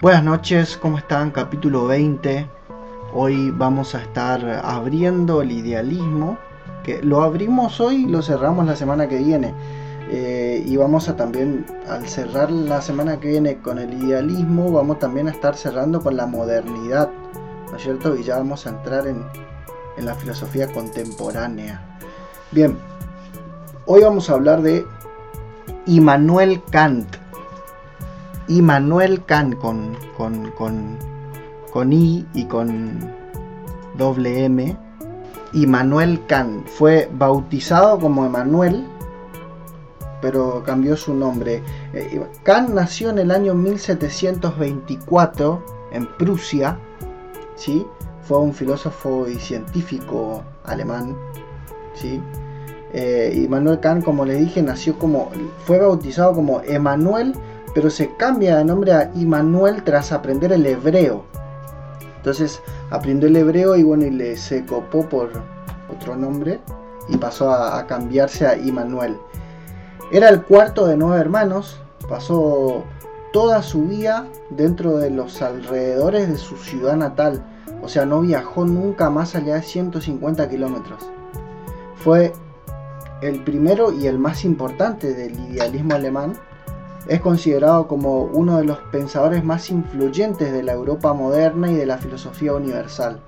Buenas noches, ¿cómo están? Capítulo 20. Hoy vamos a estar abriendo el idealismo, que lo abrimos hoy y lo cerramos la semana que viene. Eh, y vamos a también, al cerrar la semana que viene con el idealismo, vamos también a estar cerrando con la modernidad, ¿no es cierto? Y ya vamos a entrar en, en la filosofía contemporánea. Bien, hoy vamos a hablar de Immanuel Kant. Immanuel Kant con, con, con, con I y con doble M. Immanuel Kant fue bautizado como Emanuel, pero cambió su nombre. Eh, Kant nació en el año 1724 en Prusia, ¿sí? fue un filósofo y científico alemán. ¿sí? Eh, Immanuel Kant, como le dije, nació como, fue bautizado como Emanuel, pero se cambia de nombre a Immanuel tras aprender el hebreo. Entonces aprendió el hebreo y bueno, y le se copó por otro nombre y pasó a, cambiarse a Immanuel. Era el cuarto de nueve hermanos, pasó toda su vida dentro de los alrededores de su ciudad natal, o sea, no viajó nunca más allá de 150 kilómetros. Fue el primero y el más importante del idealismo alemán, es considerado como uno de los pensadores más influyentes de la Europa moderna y de la filosofía universal.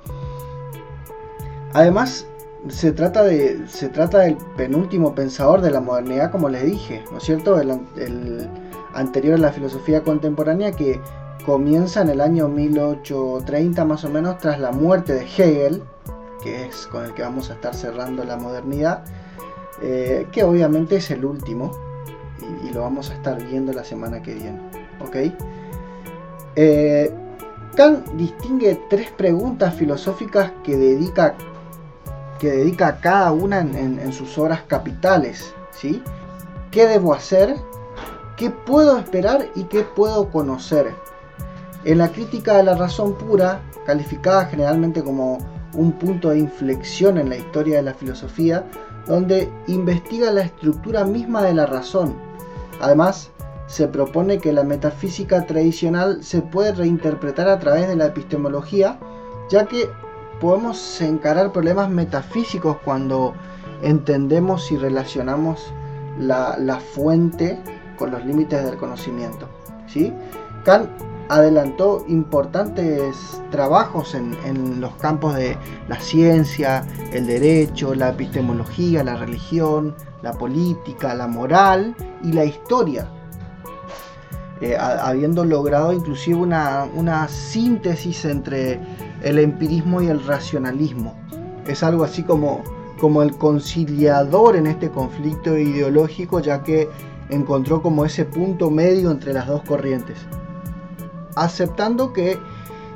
Además, se trata, de, se trata del penúltimo pensador de la modernidad, como les dije, ¿no es cierto? El, anterior a la filosofía contemporánea que comienza en el año 1830 más o menos tras la muerte de Hegel, que es con el que vamos a estar cerrando la modernidad, eh, que obviamente es el último y, lo vamos a estar viendo la semana que viene. ¿ok? Eh, Kant distingue tres preguntas filosóficas que dedica, que dedica a cada una en sus obras capitales. ¿sí? ¿Qué debo hacer? ¿Qué puedo esperar y qué puedo conocer? En la crítica de la razón pura, calificada generalmente como un punto de inflexión en la historia de la filosofía, donde investiga la estructura misma de la razón. Además, se propone que la metafísica tradicional se puede reinterpretar a través de la epistemología, ya que podemos encarar problemas metafísicos cuando entendemos y relacionamos la, fuente con los límites del conocimiento. ¿sí? Kant adelantó importantes trabajos en, los campos de la ciencia, el derecho, la epistemología, la religión, la política, la moral y la historia, eh, habiendo logrado inclusive una, una, síntesis entre el empirismo y el racionalismo. Es algo así como, como el conciliador en este conflicto ideológico, ya que encontró como ese punto medio entre las dos corrientes aceptando que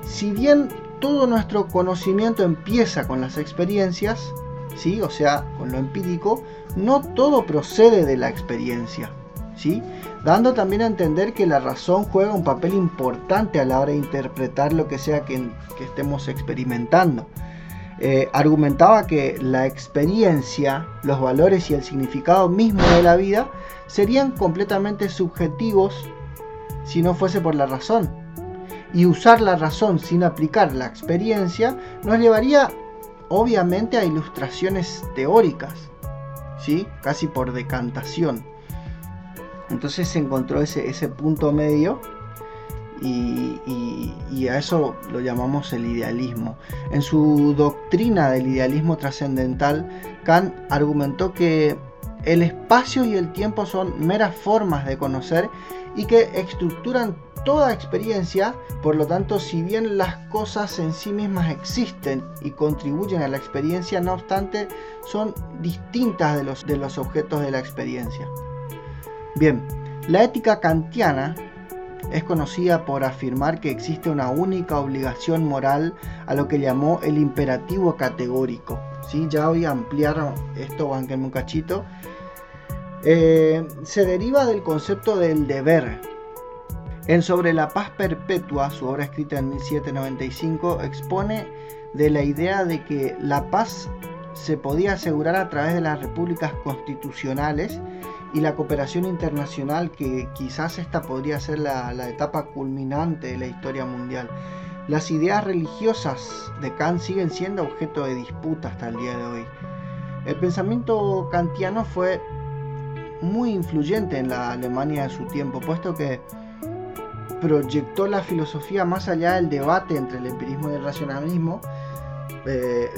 si bien todo nuestro conocimiento empieza con las experiencias, ¿sí? o sea, con lo empírico, no todo procede de la experiencia, ¿sí? dando también a entender que la razón juega un papel importante a la hora de interpretar lo que sea que, estemos experimentando. Eh, argumentaba que la experiencia, los valores y el significado mismo de la vida serían completamente subjetivos si no fuese por la razón y usar la razón sin aplicar la experiencia nos llevaría obviamente a ilustraciones teóricas, ¿sí? casi por decantación. Entonces se encontró ese, ese punto medio y, y, y, a eso lo llamamos el idealismo. En su doctrina del idealismo trascendental, Kant argumentó que el espacio y el tiempo son meras formas de conocer y que estructuran toda experiencia, por lo tanto, si bien las cosas en sí mismas existen y contribuyen a la experiencia, no obstante, son distintas de los, de los objetos de la experiencia. Bien, la ética kantiana es conocida por afirmar que existe una única obligación moral a lo que llamó el imperativo categórico. ¿sí? Ya voy a ampliar esto, banquenme un cachito. Eh, se deriva del concepto del deber, en Sobre la Paz Perpetua, su obra escrita en 1795, expone de la idea de que la paz se podía asegurar a través de las repúblicas constitucionales y la cooperación internacional que quizás esta podría ser la, etapa culminante de la historia mundial. Las ideas religiosas de Kant siguen siendo objeto de disputa hasta el día de hoy. El pensamiento kantiano fue muy influyente en la Alemania de su tiempo, puesto que proyectó la filosofía más allá del debate entre el empirismo y el racionalismo. Eh,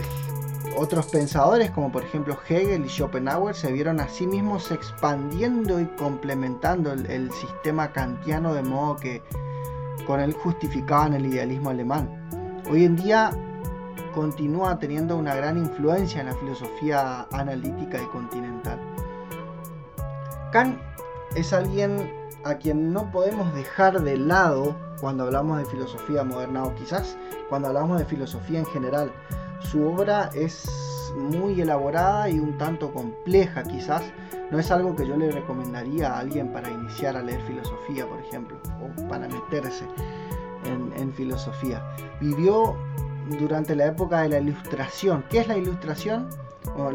otros pensadores, como por ejemplo Hegel y Schopenhauer, se vieron a sí mismos expandiendo y complementando el, sistema kantiano de modo que con él justificaban el idealismo alemán. Hoy en día continúa teniendo una gran influencia en la filosofía analítica y continental. Kant es alguien a quien no podemos dejar de lado cuando hablamos de filosofía moderna o quizás cuando hablamos de filosofía en general. Su obra es muy elaborada y un tanto compleja quizás. No es algo que yo le recomendaría a alguien para iniciar a leer filosofía, por ejemplo, o para meterse en, filosofía. Vivió durante la época de la ilustración. ¿Qué es la ilustración?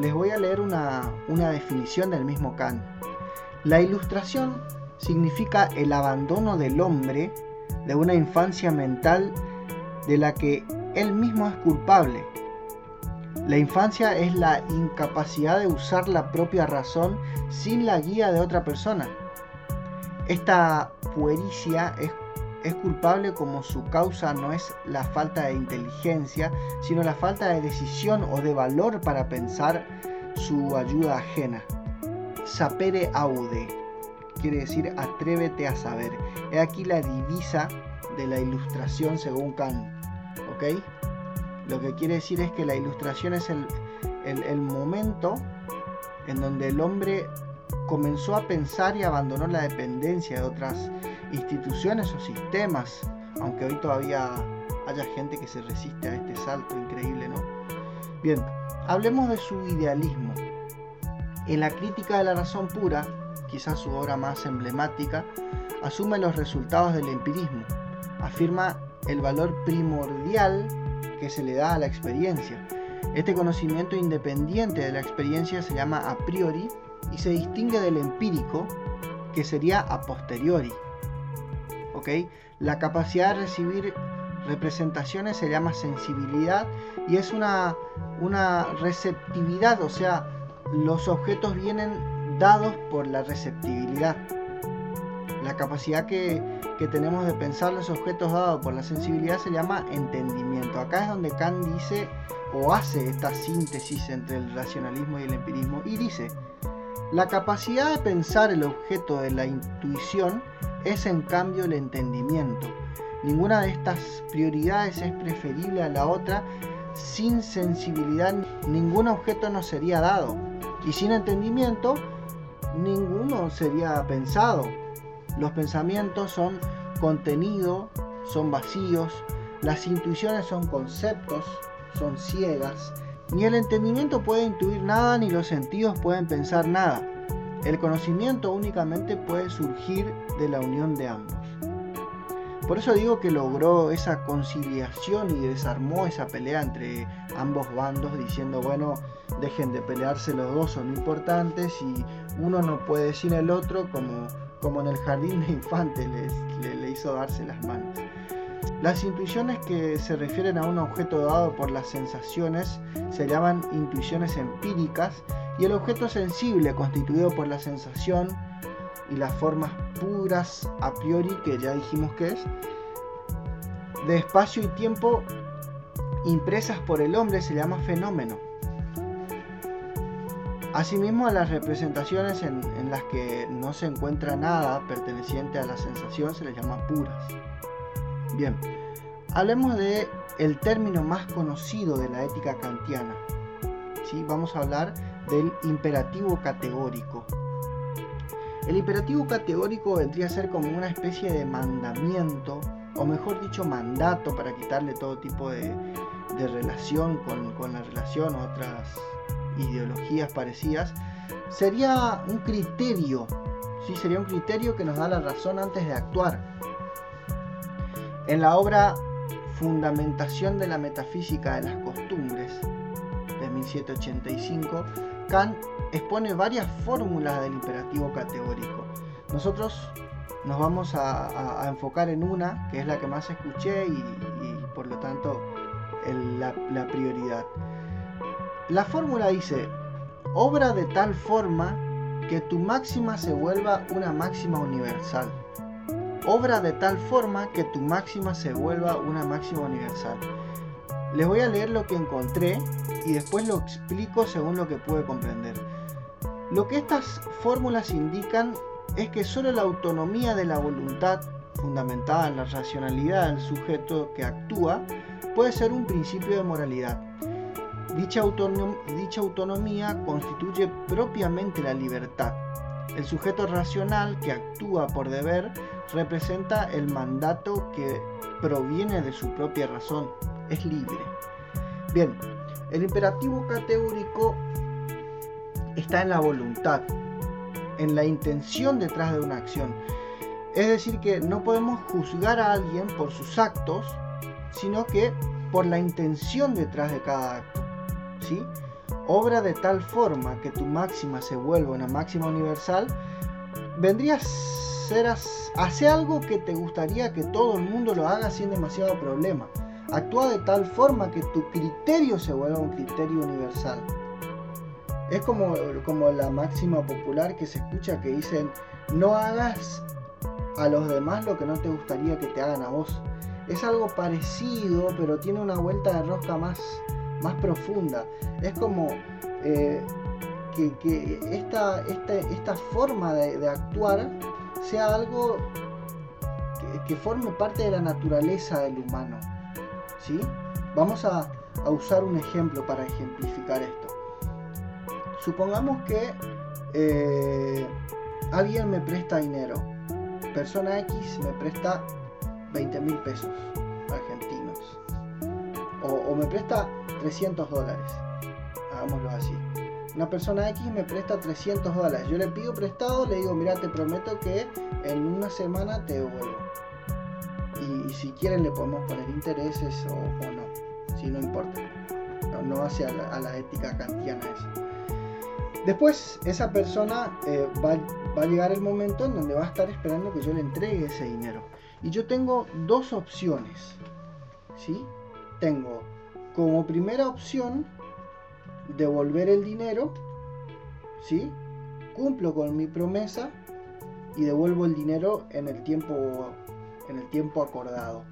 les voy a leer una, una definición del mismo Kant. La ilustración significa el abandono del hombre de una infancia mental de la que él mismo es culpable. La infancia es la incapacidad de usar la propia razón sin la guía de otra persona. Esta puericia es, es, culpable como su causa no es la falta de inteligencia, sino la falta de decisión o de valor para pensar su ayuda ajena. Sapere aude, quiere decir atrévete a saber. He aquí la divisa de la ilustración según Kant. ¿Ok? Lo que quiere decir es que la ilustración es el, el, momento en donde el hombre comenzó a pensar y abandonó la dependencia de otras instituciones o sistemas, aunque hoy todavía haya gente que se resiste a este salto increíble, ¿no? Bien, hablemos de su idealismo. En la crítica de la razón pura, quizás su obra más emblemática, asume los resultados del empirismo, afirma el valor primordial que se le da a la experiencia. Este conocimiento independiente de la experiencia se llama a priori y se distingue del empírico, que sería a posteriori. ¿Ok? La capacidad de recibir representaciones se llama sensibilidad y es una, una receptividad, o sea, los objetos vienen dados por la receptibilidad. La capacidad que, tenemos de pensar los objetos dados por la sensibilidad se llama entendimiento. Acá es donde Kant dice o hace esta síntesis entre el racionalismo y el empirismo y dice, la capacidad de pensar el objeto de la intuición es en cambio el entendimiento. Ninguna de estas prioridades es preferible a la otra. Sin sensibilidad ningún objeto nos sería dado. Y sin entendimiento ninguno sería pensado. Los pensamientos son contenido, son vacíos, las intuiciones son conceptos, son ciegas. Ni el entendimiento puede intuir nada, ni los sentidos pueden pensar nada. El conocimiento únicamente puede surgir de la unión de ambos. Por eso digo que logró esa conciliación y desarmó esa pelea entre ambos bandos diciendo, bueno, dejen de pelearse, los dos son importantes y uno no puede sin el otro como, como en el jardín de infantes le, le hizo darse las manos. Las intuiciones que se refieren a un objeto dado por las sensaciones se llaman intuiciones empíricas y el objeto sensible constituido por la sensación y las formas puras a priori que ya dijimos que es de espacio y tiempo impresas por el hombre se llama fenómeno. Asimismo, las representaciones en, las que no se encuentra nada perteneciente a la sensación se les llama puras. Bien, hablemos de el término más conocido de la ética kantiana. ¿Sí? Vamos a hablar del imperativo categórico. El imperativo categórico vendría a ser como una especie de mandamiento, o mejor dicho, mandato para quitarle todo tipo de, relación con, con la relación o otras ideologías parecidas, sería un criterio, ¿sí? sería un criterio que nos da la razón antes de actuar. En la obra Fundamentación de la Metafísica de las Costumbres, de 1785, Kant expone varias fórmulas del imperativo categórico. Nosotros nos vamos a, enfocar en una, que es la que más escuché y, por lo tanto la, la prioridad. La fórmula dice, obra de tal forma que tu máxima se vuelva una máxima universal. Obra de tal forma que tu máxima se vuelva una máxima universal. Les voy a leer lo que encontré y después lo explico según lo que pude comprender. Lo que estas fórmulas indican es que solo la autonomía de la voluntad, fundamentada en la racionalidad del sujeto que actúa, puede ser un principio de moralidad. Dicha, dicha autonomía constituye propiamente la libertad. El sujeto racional que actúa por deber representa el mandato que proviene de su propia razón, es libre. Bien, el imperativo categórico está en la voluntad, en la intención detrás de una acción. Es decir, que no podemos juzgar a alguien por sus actos, sino que por la intención detrás de cada acto. ¿sí? Obra de tal forma que tu máxima se vuelva una máxima universal, vendría a ser hace algo que te gustaría que todo el mundo lo haga sin demasiado problema. Actúa de tal forma que tu criterio se vuelva un criterio universal. Es como, como la máxima popular que se escucha que dicen, no hagas a los demás lo que no te gustaría que te hagan a vos. Es algo parecido, pero tiene una vuelta de rosca más, más profunda. Es como eh, que, esta, esta, forma de, actuar sea algo que, forme parte de la naturaleza del humano. ¿Sí? Vamos a, usar un ejemplo para ejemplificar esto. Supongamos que eh, alguien me presta dinero. Persona X me presta 20 mil pesos argentinos. O, me presta 300 dólares. Hagámoslo así. Una persona X me presta 300 dólares. Yo le pido prestado, le digo, mira, te prometo que en una semana te devuelvo. Y, si quieren le podemos poner intereses o, no. Si no importa. No, hace a la, a la ética kantiana eso. Después esa persona eh, va, a llegar el momento en donde va a estar esperando que yo le entregue ese dinero. Y yo tengo dos opciones. ¿sí? Tengo como primera opción devolver el dinero. ¿sí? Cumplo con mi promesa y devuelvo el dinero en el tiempo, en el tiempo acordado.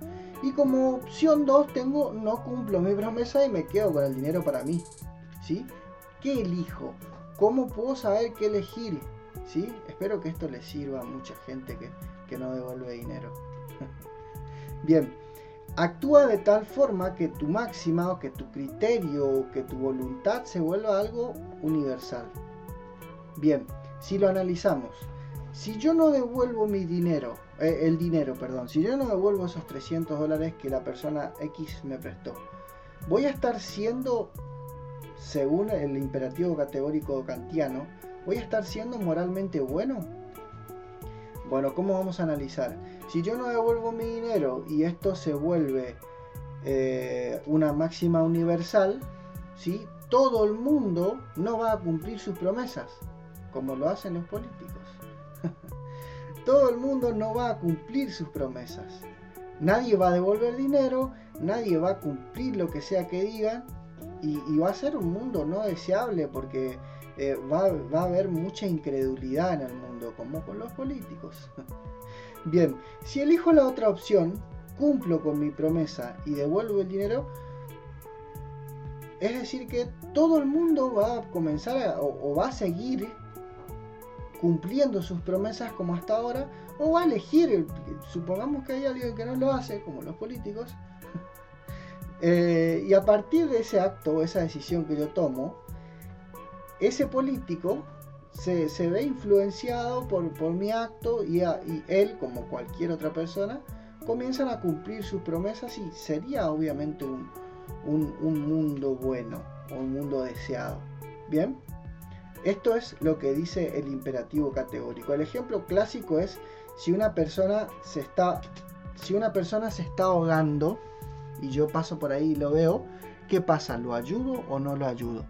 Y como opción 2 tengo no cumplo mi promesa y me quedo con el dinero para mí. ¿sí? ¿Qué elijo? ¿Cómo puedo saber qué elegir? ¿Sí? Espero que esto le sirva a mucha gente que, no devuelve dinero. Bien, actúa de tal forma que tu máxima o que tu criterio o que tu voluntad se vuelva algo universal. Bien, si lo analizamos, si yo no devuelvo mi dinero, eh, el dinero, perdón, si yo no devuelvo esos 300 dólares que la persona X me prestó, voy a estar siendo según el imperativo categórico kantiano, ¿voy a estar siendo moralmente bueno? Bueno, ¿cómo vamos a analizar? Si yo no devuelvo mi dinero y esto se vuelve eh, una máxima universal, ¿sí? todo el mundo no va a cumplir sus promesas, como lo hacen los políticos. todo el mundo no va a cumplir sus promesas. Nadie va a devolver dinero, nadie va a cumplir lo que sea que digan y, va a ser un mundo no deseable porque eh, va, a haber mucha incredulidad en el mundo, como con los políticos. Bien, si elijo la otra opción, cumplo con mi promesa y devuelvo el dinero, es decir que todo el mundo va a comenzar o, va a seguir cumpliendo sus promesas como hasta ahora, o va a elegir, supongamos que hay alguien que no lo hace, como los políticos, eh, y a partir de ese acto o esa decisión que yo tomo, ese político se, ve influenciado por, mi acto y, él, como cualquier otra persona, comienzan a cumplir sus promesas y sería obviamente un, un mundo bueno o un mundo deseado. Bien, esto es lo que dice el imperativo categórico. El ejemplo clásico es si una persona se está, si una persona se está ahogando, y yo paso por ahí y lo veo, ¿qué pasa? ¿Lo ayudo o no lo ayudo?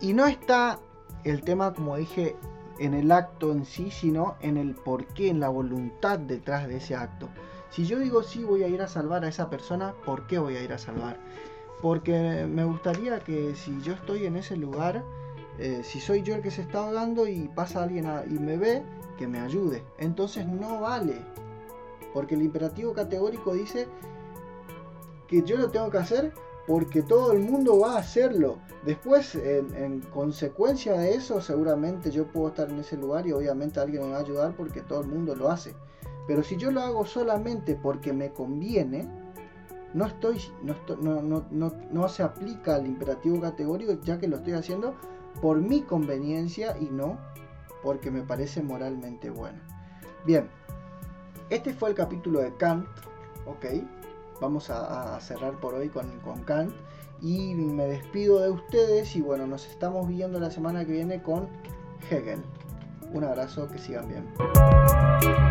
Y no está el tema, como dije, en el acto en sí, sino en el porqué, en la voluntad detrás de ese acto. Si yo digo sí voy a ir a salvar a esa persona, ¿por qué voy a ir a salvar? Porque me gustaría que si yo estoy en ese lugar, eh, si soy yo el que se está ahogando y pasa alguien y me ve, que me ayude. Entonces no vale. Porque el imperativo categórico dice que yo lo tengo que hacer porque todo el mundo va a hacerlo. Después, en, consecuencia de eso, seguramente yo puedo estar en ese lugar y obviamente alguien me va a ayudar porque todo el mundo lo hace. Pero si yo lo hago solamente porque me conviene, no estoy, no, no, se aplica al imperativo categórico ya que lo estoy haciendo por mi conveniencia y no porque me parece moralmente bueno. Bien, este fue el capítulo de Kant, ok. Vamos a, cerrar por hoy con, con Kant y me despido de ustedes y bueno, nos estamos viendo la semana que viene con Hegel. Un abrazo, que sigan bien.